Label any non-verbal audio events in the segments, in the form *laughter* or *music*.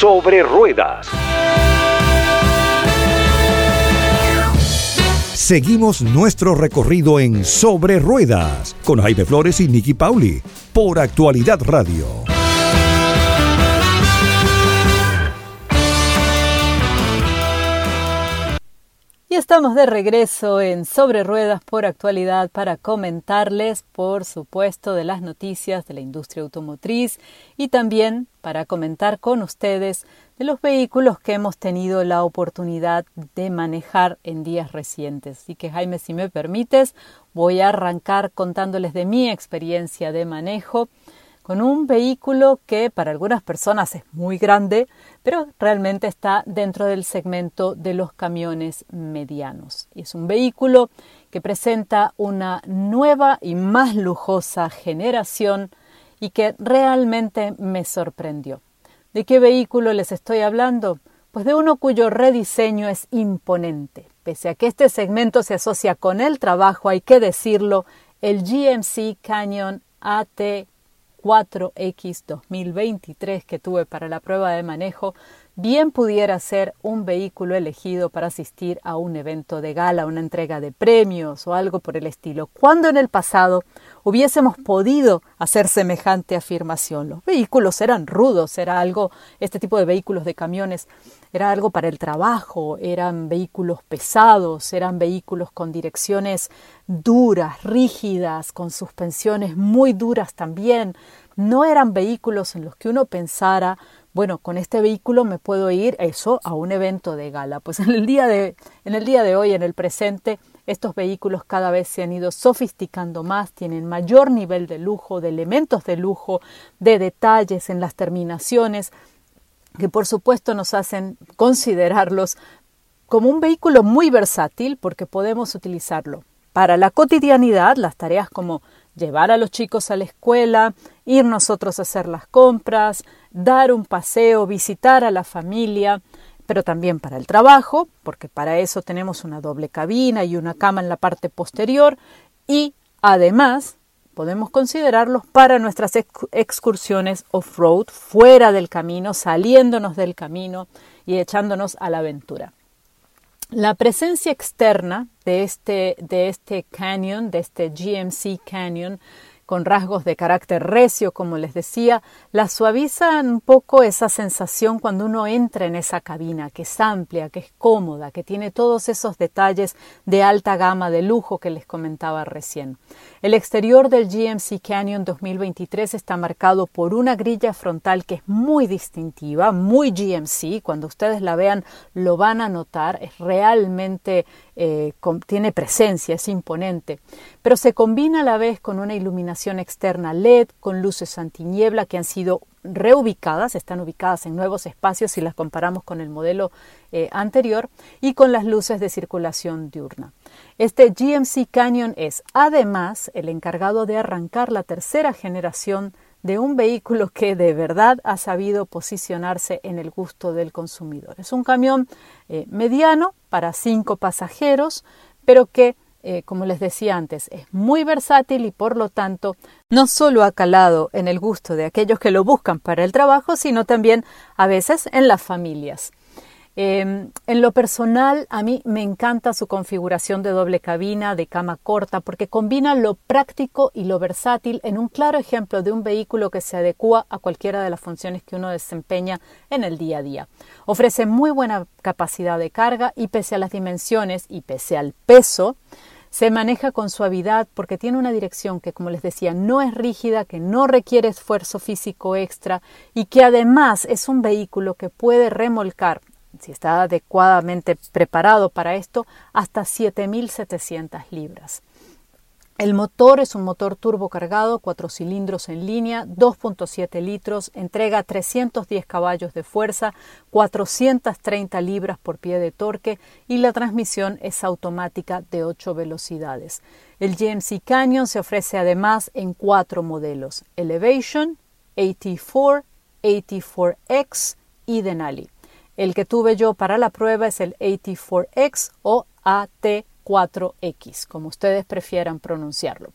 Sobre Ruedas. Seguimos nuestro recorrido en Sobre Ruedas con Jaime Flores y Nicky Pauli por Actualidad Radio. Y estamos de regreso en Sobre Ruedas por actualidad para comentarles, por supuesto, de las noticias de la industria automotriz y también para comentar con ustedes de los vehículos que hemos tenido la oportunidad de manejar en días recientes. Así que Jaime, si me permites, voy a arrancar contándoles de mi experiencia de manejo con un vehículo que para algunas personas es muy grande, pero realmente está dentro del segmento de los camiones medianos. Y es un vehículo que presenta una nueva y más lujosa generación y que realmente me sorprendió. ¿De qué vehículo les estoy hablando? Pues de uno cuyo rediseño es imponente. Pese a que este segmento se asocia con el trabajo, hay que decirlo, el GMC Canyon AT 4X 2023 que tuve para la prueba de manejo bien pudiera ser un vehículo elegido para asistir a un evento de gala, una entrega de premios o algo por el estilo, cuando en el pasado hubiésemos podido hacer semejante afirmación. Los vehículos eran rudos, era algo, este tipo de vehículos de camiones, era algo para el trabajo, eran vehículos pesados, eran vehículos con direcciones duras, rígidas, con suspensiones muy duras también. No eran vehículos en los que uno pensara bueno, con este vehículo me puedo ir eso a un evento de gala. Pues en el día de, en el día de hoy, en el presente, estos vehículos cada vez se han ido sofisticando más, tienen mayor nivel de lujo, de elementos de lujo, de detalles en las terminaciones, que por supuesto nos hacen considerarlos como un vehículo muy versátil porque podemos utilizarlo para la cotidianidad, las tareas como llevar a los chicos a la escuela, ir nosotros a hacer las compras, dar un paseo, visitar a la familia, pero también para el trabajo, porque para eso tenemos una doble cabina y una cama en la parte posterior y además podemos considerarlos para nuestras excursiones off-road, fuera del camino, saliéndonos del camino y echándonos a la aventura. La presencia externa de este, de este canyon, de este GMC Canyon, con rasgos de carácter recio, como les decía, la suavizan un poco esa sensación cuando uno entra en esa cabina, que es amplia, que es cómoda, que tiene todos esos detalles de alta gama de lujo que les comentaba recién. El exterior del GMC Canyon 2023 está marcado por una grilla frontal que es muy distintiva, muy GMC, cuando ustedes la vean lo van a notar, es realmente eh, tiene presencia, es imponente, pero se combina a la vez con una iluminación externa LED, con luces antiniebla que han sido reubicadas, están ubicadas en nuevos espacios si las comparamos con el modelo eh, anterior, y con las luces de circulación diurna. Este GMC Canyon es además el encargado de arrancar la tercera generación de un vehículo que de verdad ha sabido posicionarse en el gusto del consumidor. Es un camión eh, mediano para cinco pasajeros, pero que, eh, como les decía antes, es muy versátil y por lo tanto no solo ha calado en el gusto de aquellos que lo buscan para el trabajo, sino también a veces en las familias. Em, en lo personal, a mí me encanta su configuración de doble cabina, de cama corta, porque combina lo práctico y lo versátil en un claro ejemplo de un vehículo que se adecua a cualquiera de las funciones que uno desempeña en el día a día. Ofrece muy buena capacidad de carga y pese a las dimensiones y pese al peso, se maneja con suavidad porque tiene una dirección que, como les decía, no es rígida, que no requiere esfuerzo físico extra y que además es un vehículo que puede remolcar si está adecuadamente preparado para esto, hasta 7.700 libras. El motor es un motor turbo cargado, cuatro cilindros en línea, 2.7 litros, entrega 310 caballos de fuerza, 430 libras por pie de torque y la transmisión es automática de 8 velocidades. El GMC Canyon se ofrece además en cuatro modelos: Elevation, AT4, AT4X y Denali. El que tuve yo para la prueba es el AT4X o AT T4X, como ustedes prefieran pronunciarlo.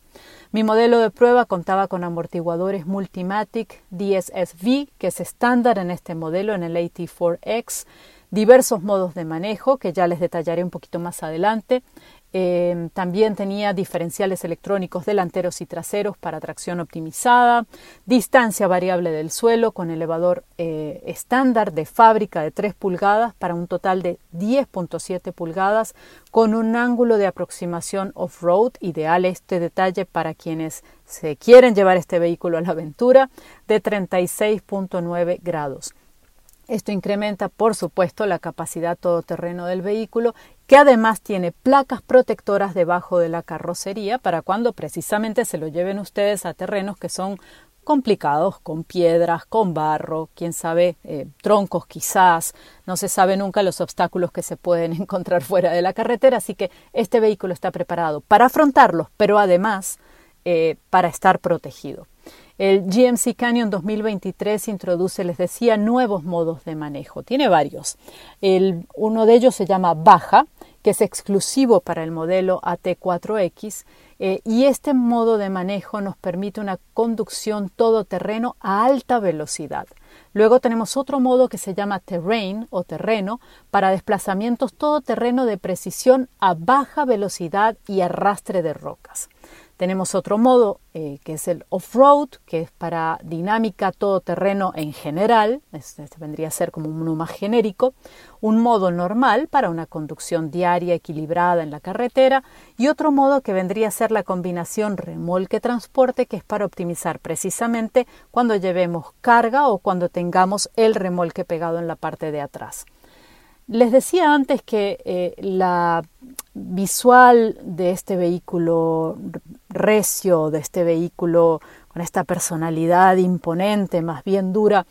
Mi modelo de prueba contaba con amortiguadores Multimatic DSSV, que es estándar en este modelo en el AT4X, diversos modos de manejo, que ya les detallaré un poquito más adelante, Em, también tenía diferenciales electrónicos delanteros y traseros para tracción optimizada, distancia variable del suelo con elevador eh, estándar de fábrica de 3 pulgadas para un total de 10.7 pulgadas con un ángulo de aproximación off-road, ideal este detalle para quienes se quieren llevar este vehículo a la aventura, de 36.9 grados. Esto incrementa, por supuesto, la capacidad todoterreno del vehículo, que además tiene placas protectoras debajo de la carrocería para cuando precisamente se lo lleven ustedes a terrenos que son complicados, con piedras, con barro, quién sabe, eh, troncos quizás, no se sabe nunca los obstáculos que se pueden *laughs* encontrar fuera de la carretera, así que este vehículo está preparado para afrontarlos, pero además eh, para estar protegido. El GMC Canyon 2023 introduce, les decía, nuevos modos de manejo. Tiene varios. Uno de ellos se llama Baja, que es exclusivo para el modelo AT4X, eh, y este modo de manejo nos permite una conducción todoterreno a alta velocidad. Luego tenemos otro modo que se llama Terrain o terreno para desplazamientos todoterreno de precisión a baja velocidad y arrastre de rocas. Tenemos otro modo eh, que es el off-road, que es para dinámica todoterreno en general, este, vendría a ser como uno más genérico, un modo normal para una conducción diaria equilibrada en la carretera y otro modo que vendría a ser la combinación remolque-transporte, que es para optimizar precisamente cuando llevemos carga o cuando tengamos el remolque pegado en la parte de atrás. Les decía antes que eh, la visual de este vehículo recio, de este vehículo con esta personalidad imponente, más bien dura,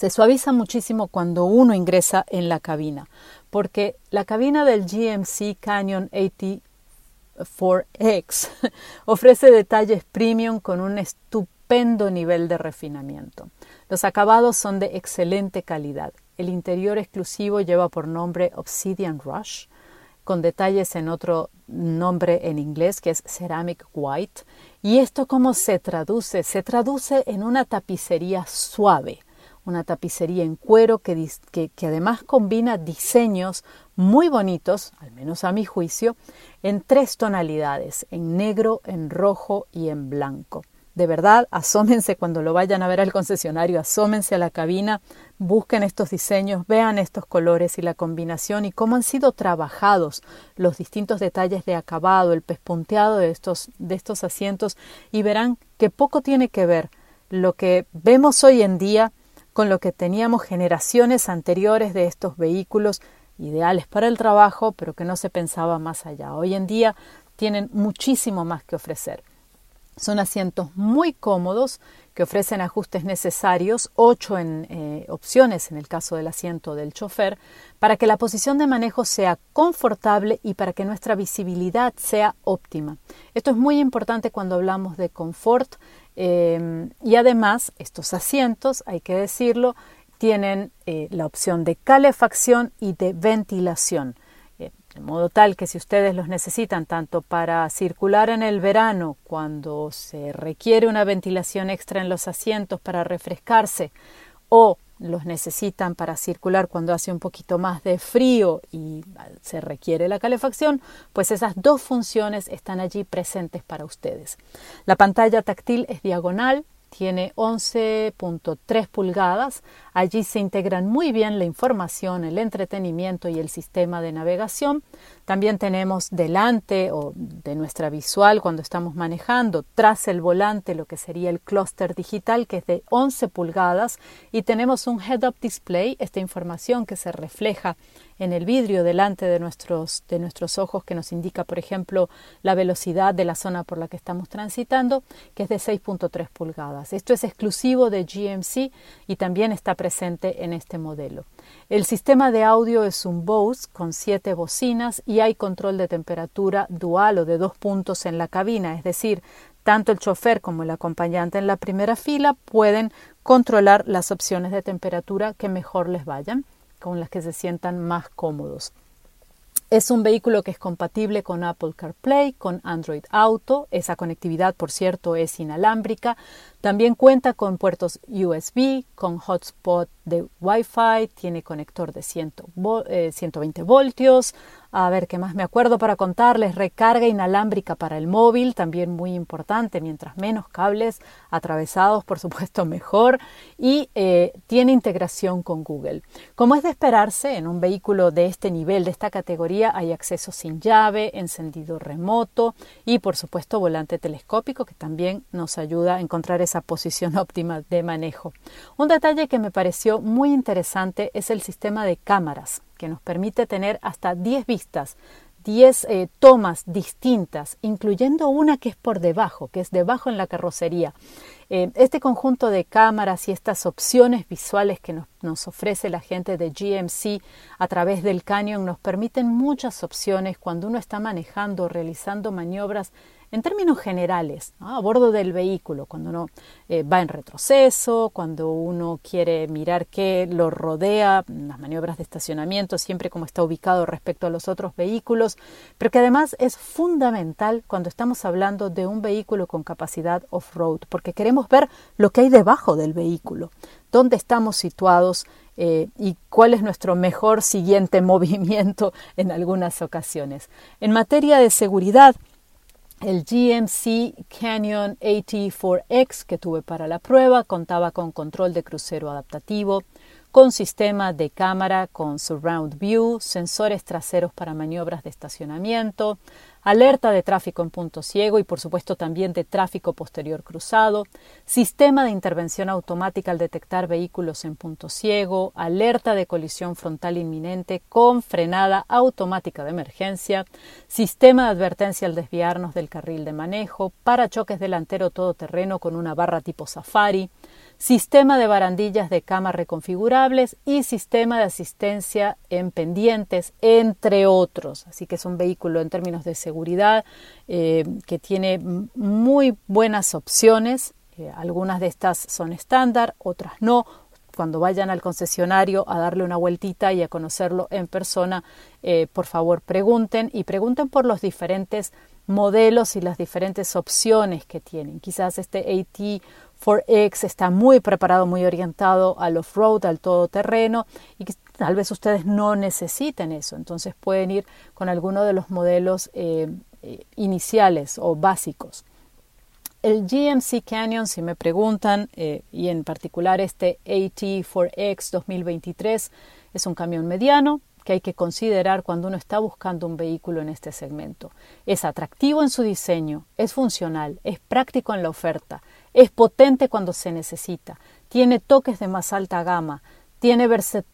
se suaviza muchísimo cuando uno ingresa en la cabina, porque la cabina del GMC Canyon 84X *laughs* ofrece detalles premium con un estupendo nivel de refinamiento. Los acabados son de excelente calidad el interior exclusivo lleva por nombre Obsidian Rush, con detalles en otro nombre en inglés que es Ceramic White. ¿Y esto cómo se traduce? Se traduce en una tapicería suave, una tapicería en cuero que, además combina diseños muy bonitos, al menos a mi juicio, en tres tonalidades, en negro, en rojo y en blanco. De verdad, asómense cuando lo vayan a ver al concesionario, asómense a la cabina, busquen estos diseños, vean estos colores y la combinación y cómo han sido trabajados los distintos detalles de acabado, el pespunteado de estos, de estos asientos y verán que poco tiene que ver lo que vemos hoy en día con lo que teníamos generaciones anteriores de estos vehículos ideales para el trabajo, pero que no se pensaba más allá. Hoy en día tienen muchísimo más que ofrecer. Son asientos muy cómodos que ofrecen ajustes necesarios, ocho en, eh, opciones en el caso del asiento del chofer, para que la posición de manejo sea confortable y para que nuestra visibilidad sea óptima. Esto es muy importante cuando hablamos de confort eh, y además estos asientos, hay que decirlo, tienen eh, la opción de calefacción y de ventilación. De modo tal que si ustedes los necesitan tanto para circular en el verano, cuando se requiere una ventilación extra en los asientos para refrescarse, o los necesitan para circular cuando hace un poquito más de frío y se requiere la calefacción, pues esas dos funciones están allí presentes para ustedes. La pantalla táctil es diagonal, tiene 11.3 pulgadas. Allí se integran muy bien la información, el entretenimiento y el sistema de navegación. También tenemos delante o de nuestra visual cuando estamos manejando, tras el volante, lo que sería el clúster digital, que es de 11 pulgadas, y tenemos un head-up display, esta información que se refleja en el vidrio delante de nuestros, de nuestros ojos que nos indica, por ejemplo, la velocidad de la zona por la que estamos transitando, que es de 6.3 pulgadas. Esto es exclusivo de GMC y también está presente en este modelo. El sistema de audio es un Bose con siete bocinas y hay control de temperatura dual o de dos puntos en la cabina, es decir, tanto el chofer como el acompañante en la primera fila pueden controlar las opciones de temperatura que mejor les vayan con las que se sientan más cómodos. Es un vehículo que es compatible con Apple CarPlay, con Android Auto. Esa conectividad, por cierto, es inalámbrica. También cuenta con puertos USB, con hotspot de Wi-Fi, tiene conector de 120 eh, voltios, a ver, ¿qué más me acuerdo para contarles? Recarga inalámbrica para el móvil, también muy importante, mientras menos cables atravesados, por supuesto, *laughs* mejor. Y eh, tiene integración con Google. Como es de esperarse, en un vehículo de este nivel, de esta categoría, hay acceso sin llave, encendido remoto y, por supuesto, volante telescópico, que también nos ayuda a encontrar esa posición *laughs* óptima de manejo. Un detalle que me pareció muy interesante es el sistema de cámaras que nos permite tener hasta 10 vistas, 10 eh, tomas distintas, incluyendo una que es por debajo, que es debajo en la carrocería. Eh, este conjunto de cámaras y estas opciones visuales que nos, ofrece la gente de GMC a través del Canyon nos permiten muchas opciones cuando uno está manejando, realizando maniobras en términos generales, a bordo del vehículo, cuando uno eh, va en retroceso, cuando uno quiere mirar qué lo rodea, las maniobras de estacionamiento, siempre como está ubicado respecto a los otros vehículos, pero que además es fundamental cuando estamos hablando de un vehículo con capacidad off-road, porque queremos ver lo que hay debajo del vehículo, dónde estamos situados, eh, y cuál es nuestro mejor siguiente *laughs* movimiento en algunas ocasiones. En materia de seguridad, el GMC Canyon AT4X que tuve para la prueba contaba con control de crucero adaptativo, con sistema de cámara con surround view, sensores traseros para maniobras de estacionamiento, alerta de tráfico en punto ciego y por supuesto también de tráfico posterior cruzado, sistema de intervención automática al detectar vehículos en punto ciego, alerta de colisión frontal inminente con frenada automática de emergencia, sistema de advertencia al desviarnos del carril de manejo, parachoques delantero todoterreno con una barra tipo Safari, sistema de barandillas de cama reconfigurables y sistema de asistencia en pendientes, entre otros. Así que es un vehículo en términos de seguridad eh, que tiene muy buenas opciones. Eh, algunas de estas son estándar, otras no. Cuando vayan al concesionario a darle una vueltita y a conocerlo en persona, eh, por favor pregunten y pregunten por los diferentes modelos y las diferentes opciones que tienen. Quizás este AT 4X está muy preparado, muy orientado al off-road, al todoterreno y tal vez ustedes no necesiten eso. Entonces pueden ir con alguno de los modelos eh, eh, iniciales o básicos. El GMC Canyon, si me preguntan, eh, y en particular este AT4X 2023, es un camión mediano, que hay que considerar cuando uno está buscando un vehículo en este segmento. Es atractivo en su diseño, es funcional, es práctico en la oferta, es potente cuando se necesita, tiene toques de más alta gama, tiene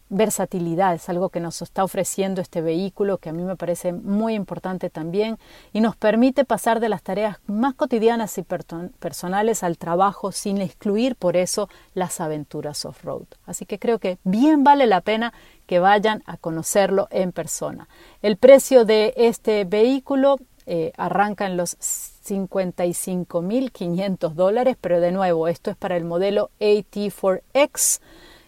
versatilidad, es algo que nos está ofreciendo este vehículo que a mí me parece muy importante también y nos permite pasar de las tareas más cotidianas y personales al trabajo sin excluir por eso las aventuras off-road. Así que creo que bien vale la pena que vayan a conocerlo en persona. El precio de este vehículo eh, arranca en los 55.500 dólares, pero de nuevo, esto es para el modelo AT4X.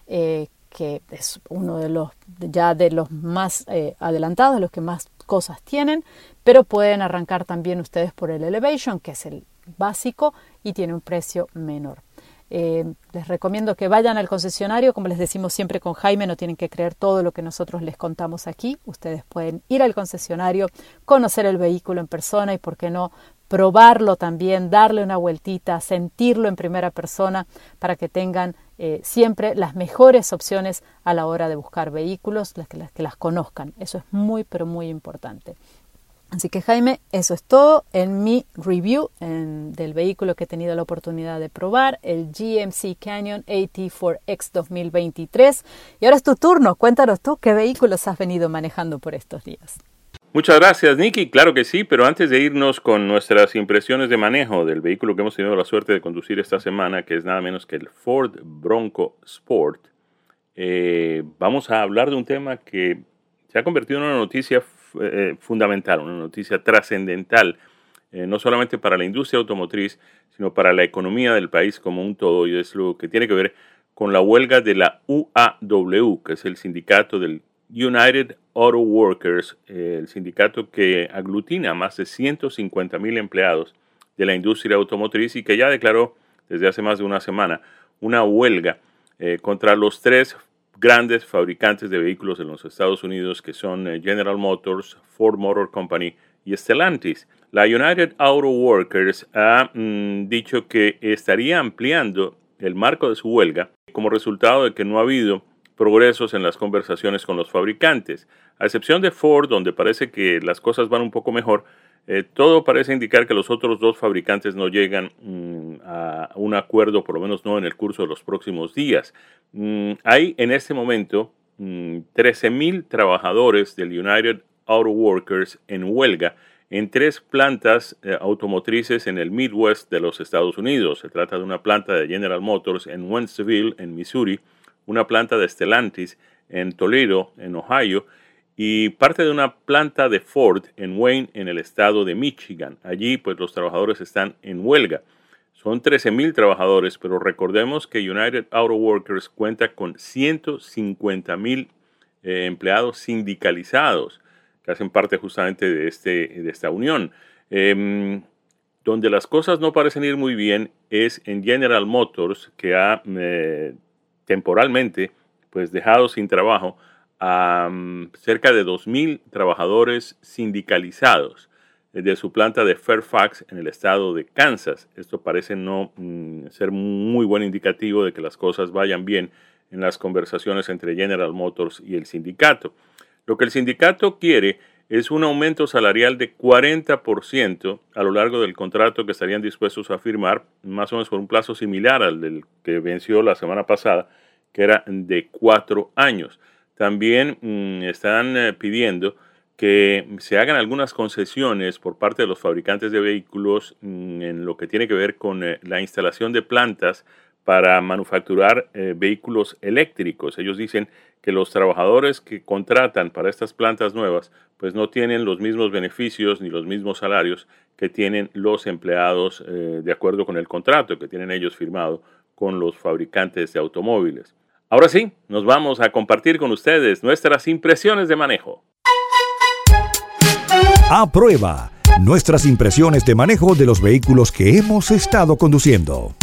Eh, que es uno de los ya de los más eh, adelantados, los que más cosas tienen, pero pueden arrancar también ustedes por el Elevation, que es el básico y tiene un precio menor. Eh, les recomiendo que vayan al concesionario, como les decimos siempre con Jaime, no tienen que creer todo lo que nosotros les contamos aquí. Ustedes pueden ir al concesionario, conocer el vehículo en persona y, por qué no, probarlo también, darle una vueltita, sentirlo en primera persona para que tengan eh, siempre las mejores opciones a la hora de buscar vehículos, las que, las que las conozcan. Eso es muy, pero muy importante. Así que Jaime, eso es todo en mi review del vehículo que he tenido la oportunidad de probar, el GMC Canyon AT4X 2023. Y ahora es tu turno, cuéntanos tú qué vehículos has venido manejando por estos días. Muchas gracias, Nicky. Claro que sí, pero antes de irnos con nuestras impresiones de manejo del vehículo que hemos tenido la suerte de conducir esta semana, que es nada menos que el Ford Bronco Sport, eh, vamos a hablar de un tema que se ha convertido en una noticia eh, fundamental, una noticia trascendental, eh, no solamente para la industria automotriz, sino para la economía del país como un todo, y es lo que tiene que ver con la huelga de la UAW, que es el sindicato del United Auto Workers, el sindicato que aglutina a más de 150 mil empleados de la industria automotriz y que ya declaró desde hace más de una semana una huelga eh, contra los tres grandes fabricantes de vehículos en los Estados Unidos que son eh, General Motors, Ford Motor Company y Stellantis. La United Auto Workers ha mm, dicho que estaría ampliando el marco de su huelga como resultado de que no ha habido progresos en las conversaciones con los fabricantes. A excepción de Ford, donde parece que las cosas van un poco mejor, eh, todo parece indicar que los otros dos fabricantes no llegan mm, a un acuerdo, por lo menos no en el curso de los próximos días. Mm, hay en este momento 13.000 mm, trabajadores del United Auto Workers en huelga en tres plantas eh, automotrices en el Midwest de los Estados Unidos. Se trata de una planta de General Motors en Wentzville, en Missouri, una planta de Stellantis en Toledo, en Ohio, y parte de una planta de Ford en Wayne, en el estado de Michigan. Allí, pues los trabajadores están en huelga. Son 13.000 trabajadores, pero recordemos que United Auto Workers cuenta con 150.000 eh, empleados sindicalizados que hacen parte justamente de, este, de esta unión. Em, donde las cosas no parecen ir muy bien es en General Motors, que ha eh, temporalmente pues, dejado sin trabajo a cerca de 2.000 trabajadores sindicalizados de su planta de Fairfax en el estado de Kansas. Esto parece no mm, ser muy buen indicativo de que las cosas vayan bien en las conversaciones entre General Motors y el sindicato. Lo que el sindicato quiere es un aumento salarial de 40% a lo largo del contrato que estarían dispuestos a firmar, más o menos por un plazo similar al del que venció la semana pasada, que era de cuatro años. También mm, están eh, pidiendo que se hagan algunas concesiones por parte de los fabricantes de vehículos mm, en lo que tiene que ver con eh, la instalación de plantas para manufacturar eh, vehículos eléctricos. Ellos dicen que los trabajadores que contratan para estas plantas nuevas pues no tienen los mismos beneficios ni los mismos salarios que tienen los empleados de acuerdo con el contrato que tienen ellos firmado con los fabricantes de automóviles. Ahora sí, nos vamos a compartir con ustedes nuestras impresiones de manejo. A prueba, nuestras impresiones de manejo de los vehículos que hemos estado conduciendo.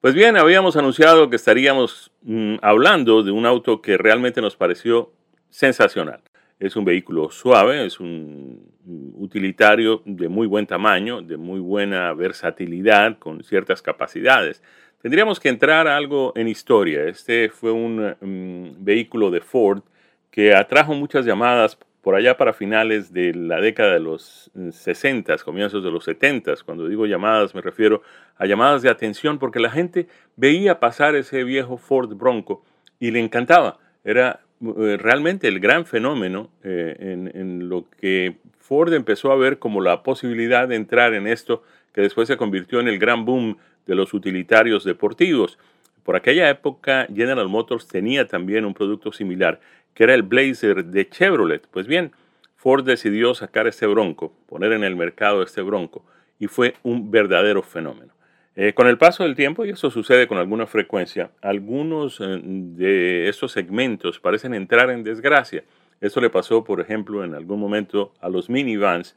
Pues bien, habíamos anunciado que estaríamos mm, hablando de un auto que realmente nos pareció sensacional. Es un vehículo suave, es un utilitario de muy buen tamaño, de muy buena versatilidad, con ciertas capacidades. Tendríamos que entrar a algo en historia. Este fue un mm, vehículo de Ford que atrajo muchas llamadas por allá para finales de la década de los 60, mm, comienzos de los 70. Cuando digo llamadas me refiero a llamadas de atención porque la gente veía pasar ese viejo Ford Bronco y le encantaba. Era eh, realmente el gran fenómeno eh, en lo que Ford empezó a ver como la posibilidad de entrar en esto que después se convirtió en el gran boom de los utilitarios deportivos. Por aquella época General Motors tenía también un producto similar, que era el Blazer de Chevrolet. Pues bien, Ford decidió sacar este bronco, poner en el mercado este bronco, y fue un verdadero fenómeno. Eh, con el paso del tiempo, y eso sucede con alguna frecuencia, algunos eh, de estos segmentos parecen entrar en desgracia. Esto le pasó, por ejemplo, en algún momento a los minivans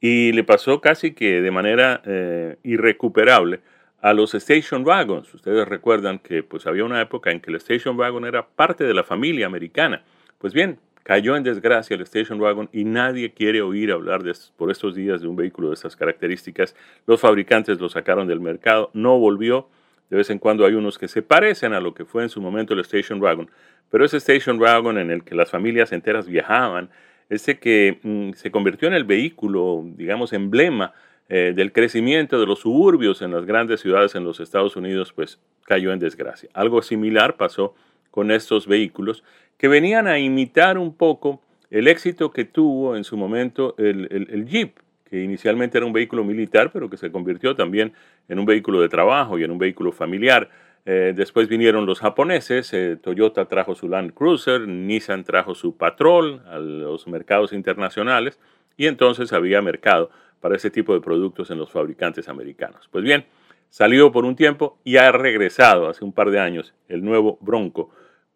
y le pasó casi que de manera eh, irrecuperable a los station wagons. Ustedes recuerdan que pues había una época en que el station wagon era parte de la familia americana. Pues bien, cayó en desgracia el station wagon y nadie quiere oír hablar de, por estos días de un vehículo de estas características. Los fabricantes lo sacaron del mercado, no volvió. De vez en cuando hay unos que se parecen a lo que fue en su momento el station wagon, pero ese station wagon en el que las familias enteras viajaban, ese que mm, se convirtió en el vehículo, digamos, emblema eh, del crecimiento de los suburbios en las grandes ciudades en los Estados Unidos, pues cayó en desgracia. Algo similar pasó con estos vehículos que venían a imitar un poco el éxito que tuvo en su momento el, Jeep, que inicialmente era un vehículo militar, pero que se convirtió también en un vehículo de trabajo y en un vehículo familiar. Eh, después vinieron los japoneses, eh, Toyota trajo su Land Cruiser, Nissan trajo su Patrol a los mercados internacionales y entonces había mercado para ese tipo de productos en los fabricantes americanos. Pues bien, salió por un tiempo y ha regresado hace un par de años el nuevo Bronco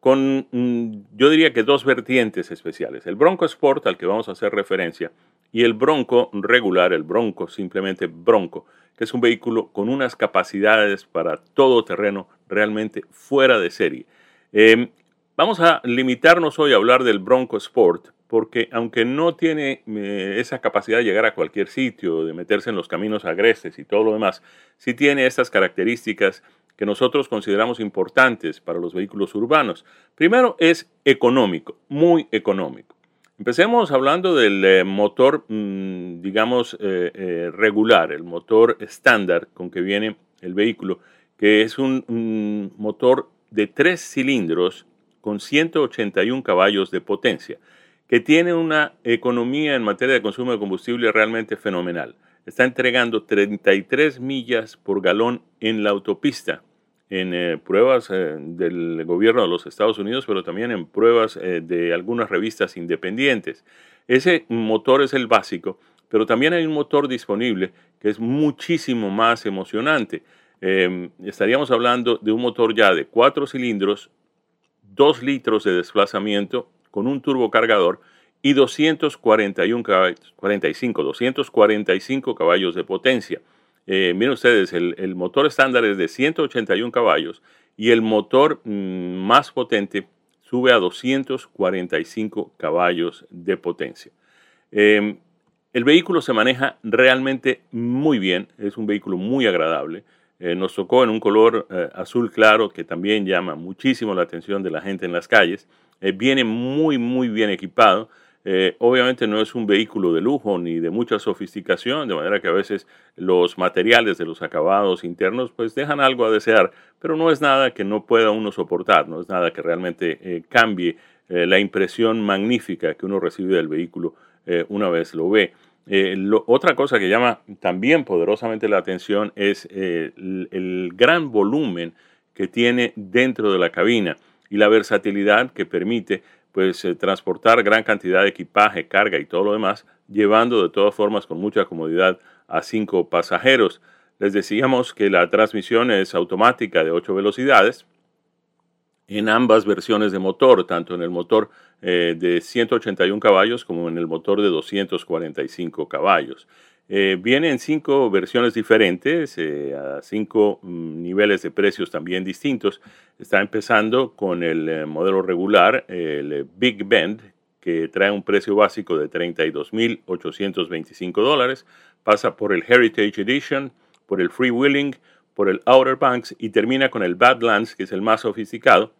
con, mm, yo diría que dos vertientes especiales. El Bronco Sport, al que vamos a hacer referencia, y el Bronco regular, el Bronco, simplemente Bronco, que es un vehículo con unas capacidades para todo terreno realmente fuera de serie. Em, vamos a limitarnos hoy a hablar del Bronco Sport, porque aunque no tiene eh, esa capacidad de llegar a cualquier sitio, de meterse en los caminos agrestes y todo lo demás, sí tiene estas características que nosotros consideramos importantes para los vehículos urbanos. Primero es económico, muy económico. Empecemos hablando del eh, motor, mm, digamos, eh, regular, el motor estándar con que viene el vehículo, que es un motor de tres cilindros con 181 caballos de potencia que tiene una economía en materia de consumo de combustible realmente fenomenal. Está entregando 33 millas por galón en la autopista, en eh, pruebas eh, del gobierno de los Estados Unidos, pero también en pruebas eh, de algunas revistas independientes. Ese motor es el básico, pero también hay un motor disponible que es muchísimo más emocionante. Em, estaríamos hablando de un motor ya de cuatro cilindros, 2 litros de desplazamiento con un turbocargador y 241 caballos, 45, 245 caballos de potencia. Eh, miren ustedes, el, motor estándar es de 181 caballos y el motor mm, más potente sube a 245 caballos de potencia. Em, el vehículo se maneja realmente muy bien, es un vehículo muy agradable. Eh, nos tocó en un color eh, azul claro que también llama muchísimo la atención de la gente en las calles. Eh, viene muy, muy bien equipado. Eh, obviamente no es un vehículo de lujo ni de mucha sofisticación, de manera que a veces los materiales de los acabados internos pues dejan algo a desear, pero no es nada que no pueda uno soportar, no es nada que realmente eh, cambie la impresión magnífica que uno recibe del vehículo una vez lo ve. otra cosa que llama también poderosamente la atención es el gran volumen que tiene dentro de la cabina y la versatilidad que permite pues eh, transportar gran cantidad de equipaje, carga y todo lo demás, llevando de todas formas con mucha comodidad a cinco pasajeros. Les decíamos que la transmisión es automática de ocho velocidades en ambas versiones de motor, tanto en el motor eh, de 181 caballos como en el motor de 245 caballos. Eh, viene en cinco versiones diferentes, eh, a cinco mm, niveles de precios también distintos. Está empezando con el eh, modelo regular, el Big Bend, que trae un precio básico de 32.825 dólares. Pasa por el Heritage Edition, por el Freewheeling, por el Outer Banks y termina con el Badlands, que es el más sofisticado,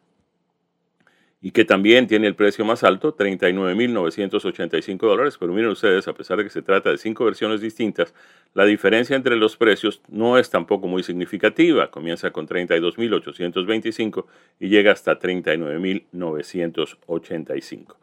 y que también tiene el precio más alto, 39.985 dólares. Pero miren ustedes, a pesar de que se trata de cinco versiones distintas, la diferencia entre los precios no es tampoco muy significativa. Comienza con 32.825 y llega hasta 39.985.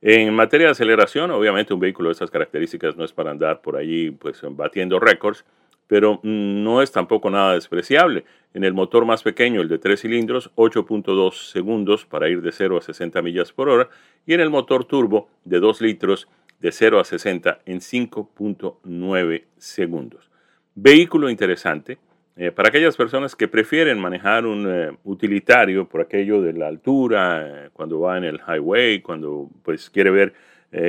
En materia de aceleración, obviamente un vehículo de estas características no es para andar por allí pues, batiendo récords, pero no es tampoco nada despreciable. En el motor más pequeño, el de 3 cilindros, 8.2 segundos para ir de 0 a 60 millas por hora, y en el motor turbo de 2 litros, de 0 a 60 en 5.9 segundos. Vehículo interesante eh, para aquellas personas que prefieren manejar un eh, utilitario por aquello de la altura, eh, cuando va en el highway, cuando pues quiere ver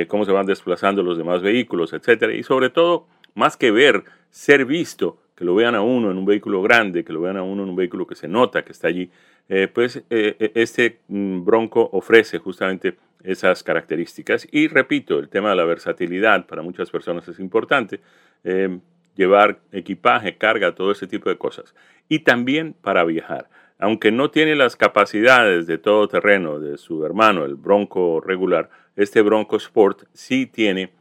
cómo se van desplazando los demás vehículos, etcétera, y sobre todo, más que ver ser visto, que lo vean a uno en un vehículo grande, que lo vean a uno en un vehículo que se nota que está allí, eh, pues eh, eh, este mm, Bronco ofrece justamente esas características. Y repito, el tema de la versatilidad para muchas personas es importante. llevar equipaje, carga, todo ese tipo de cosas. Y también para viajar. Aunque no tiene las capacidades de todo terreno de su hermano, el Bronco regular, este Bronco Sport sí tiene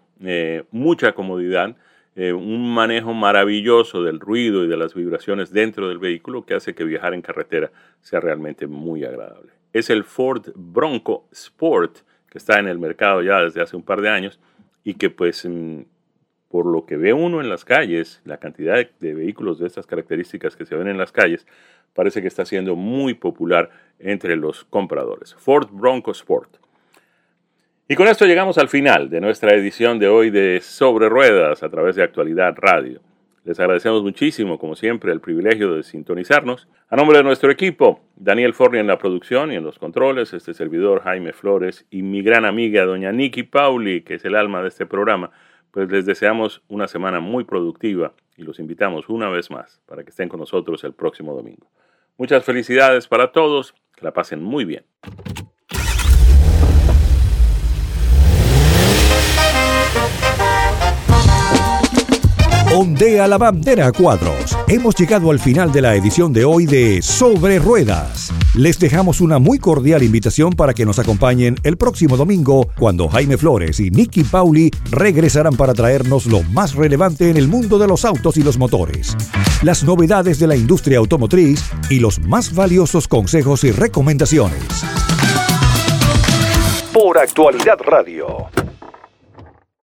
mucha comodidad eh, un manejo maravilloso del ruido y de las vibraciones dentro del vehículo que hace que viajar en carretera sea realmente muy agradable. Es el Ford Bronco Sport que está en el mercado ya desde hace un par de años y que pues mm, por lo que ve uno en las calles, la cantidad de vehículos de estas características que se ven en las calles, parece que está siendo muy popular entre los compradores. Ford Bronco Sport. Y con esto llegamos al final de nuestra edición de hoy de Sobre Ruedas a través de Actualidad Radio. Les agradecemos muchísimo, como siempre, el privilegio de sintonizarnos. A nombre de nuestro equipo, Daniel Forni en la producción y en los controles, este servidor Jaime Flores y mi gran amiga doña Nikki Pauli, que es el alma de este programa, pues les deseamos una semana muy productiva y los invitamos una vez más para que estén con nosotros el próximo domingo. Muchas felicidades para todos, que la pasen muy bien. Ondea la bandera a cuadros. Hemos llegado al final de la edición de hoy de Sobre Ruedas. Les dejamos una muy cordial invitación para que nos acompañen el próximo domingo cuando Jaime Flores y Nicky Pauli regresarán para traernos lo más relevante en el mundo de los autos y los motores, las novedades de la industria automotriz y los más valiosos consejos y recomendaciones. Por Actualidad Radio